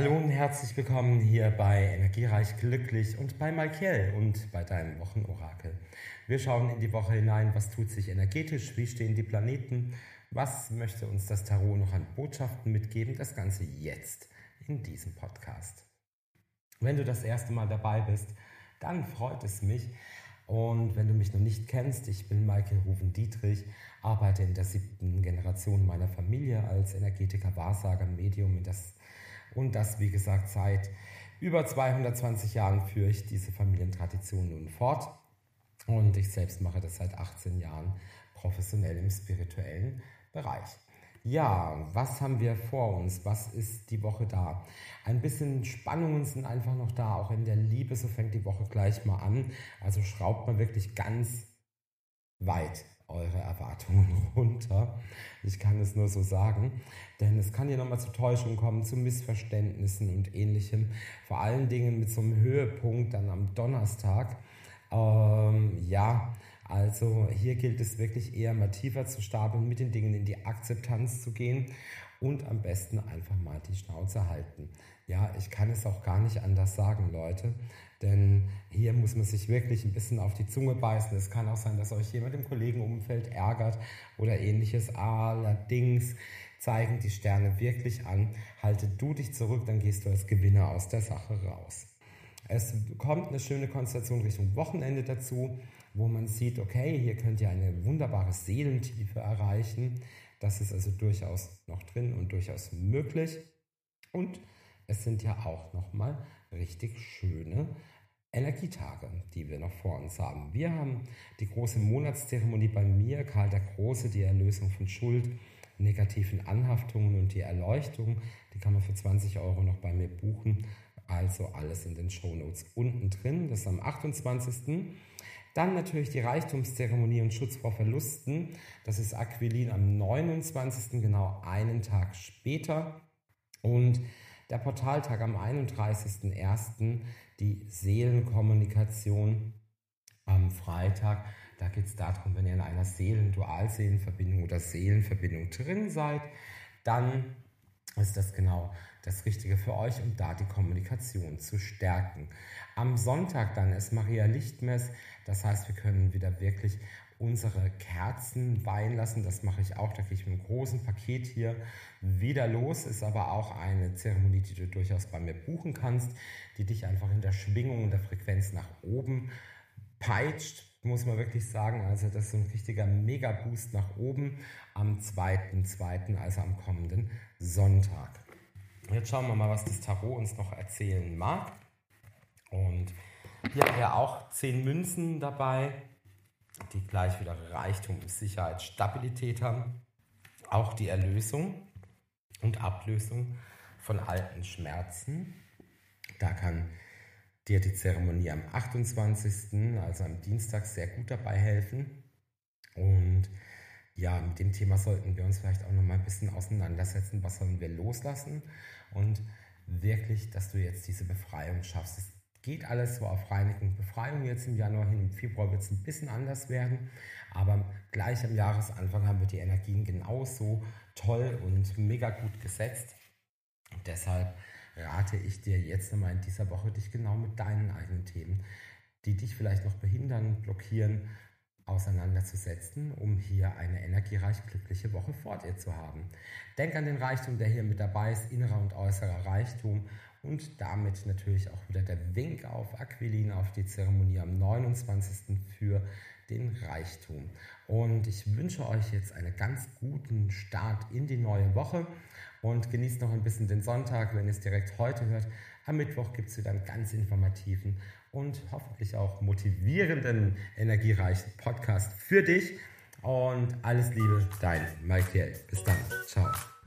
Hallo und herzlich willkommen hier bei Energiereich Glücklich und bei Michael und bei deinem Wochenorakel. Wir schauen in die Woche hinein, was tut sich energetisch, wie stehen die Planeten, was möchte uns das Tarot noch an Botschaften mitgeben, das Ganze jetzt in diesem Podcast. Wenn du das erste Mal dabei bist, dann freut es mich. Und wenn du mich noch nicht kennst, ich bin Michael Ruven-Dietrich, arbeite in der siebten Generation meiner Familie als Energetiker, Wahrsager, Medium. Das, und das, wie gesagt, seit über 220 Jahren führe ich diese Familientradition nun fort. Und ich selbst mache das seit 18 Jahren professionell im spirituellen Bereich. Ja, was haben wir vor uns? Was ist die Woche da? Ein bisschen Spannungen sind einfach noch da, auch in der Liebe. So fängt die Woche gleich mal an. Also schraubt man wirklich ganz weit eure Erwartungen runter. Ich kann es nur so sagen, denn es kann ja nochmal zu Täuschungen kommen, zu Missverständnissen und ähnlichem. Vor allen Dingen mit so einem Höhepunkt dann am Donnerstag. Ähm, ja, also hier gilt es wirklich eher mal tiefer zu stapeln, mit den Dingen in die Akzeptanz zu gehen und am besten einfach mal die Schnauze halten. Ja, ich kann es auch gar nicht anders sagen, Leute, denn hier muss man sich wirklich ein bisschen auf die Zunge beißen. Es kann auch sein, dass euch jemand im Kollegenumfeld ärgert oder ähnliches. Allerdings zeigen die Sterne wirklich an, halte du dich zurück, dann gehst du als Gewinner aus der Sache raus. Es kommt eine schöne Konstellation Richtung Wochenende dazu, wo man sieht, okay, hier könnt ihr eine wunderbare Seelentiefe erreichen. Das ist also durchaus noch drin und durchaus möglich. Und es sind ja auch nochmal richtig schöne Energietage, die wir noch vor uns haben. Wir haben die große Monatszeremonie bei mir, Karl der Große, die Erlösung von Schuld, negativen Anhaftungen und die Erleuchtung. Die kann man für 20 Euro noch bei mir buchen. Also alles in den Shownotes unten drin. Das ist am 28. Dann natürlich die Reichtumszeremonie und Schutz vor Verlusten. Das ist Aquilin am 29. genau einen Tag später. Und der Portaltag am 31.01. die Seelenkommunikation am Freitag. Da geht es darum, wenn ihr in einer Seelen-Dualseelenverbindung oder Seelenverbindung drin seid, dann ist das genau das Richtige für euch, um da die Kommunikation zu stärken. Am Sonntag dann ist Maria Lichtmess, das heißt, wir können wieder wirklich unsere Kerzen weihen lassen. Das mache ich auch, da gehe ich mit einem großen Paket hier wieder los. Ist aber auch eine Zeremonie, die du durchaus bei mir buchen kannst, die dich einfach in der Schwingung und der Frequenz nach oben peitscht, muss man wirklich sagen. Also das ist ein richtiger Mega-Boost nach oben am 2.2., also am kommenden Sonntag. Jetzt schauen wir mal, was das Tarot uns noch erzählen mag. Und hier haben wir auch zehn Münzen dabei, die gleich wieder Reichtum, Sicherheit, Stabilität haben. Auch die Erlösung und Ablösung von alten Schmerzen. Da kann dir die Zeremonie am 28., also am Dienstag, sehr gut dabei helfen. Und ja, mit dem Thema sollten wir uns vielleicht auch noch mal ein bisschen auseinandersetzen. Was sollen wir loslassen? Und wirklich, dass du jetzt diese Befreiung schaffst. Es geht alles so auf Reinigung, Befreiung jetzt im Januar hin. Im Februar wird es ein bisschen anders werden. Aber gleich am Jahresanfang haben wir die Energien genauso toll und mega gut gesetzt. Und deshalb rate ich dir jetzt nochmal in dieser Woche, dich genau mit deinen eigenen Themen, die dich vielleicht noch behindern, blockieren, auseinanderzusetzen, um hier eine energiereich glückliche Woche vor dir zu haben. Denk an den Reichtum, der hier mit dabei ist, innerer und äußerer Reichtum und damit natürlich auch wieder der Wink auf Aquilina, auf die Zeremonie am 29. für den Reichtum. Und ich wünsche euch jetzt einen ganz guten Start in die neue Woche und genießt noch ein bisschen den Sonntag, wenn ihr es direkt heute hört. Am Mittwoch gibt es wieder einen ganz informativen und hoffentlich auch motivierenden, energiereichen Podcast für dich. Und alles Liebe, dein Michael. Bis dann. Ciao.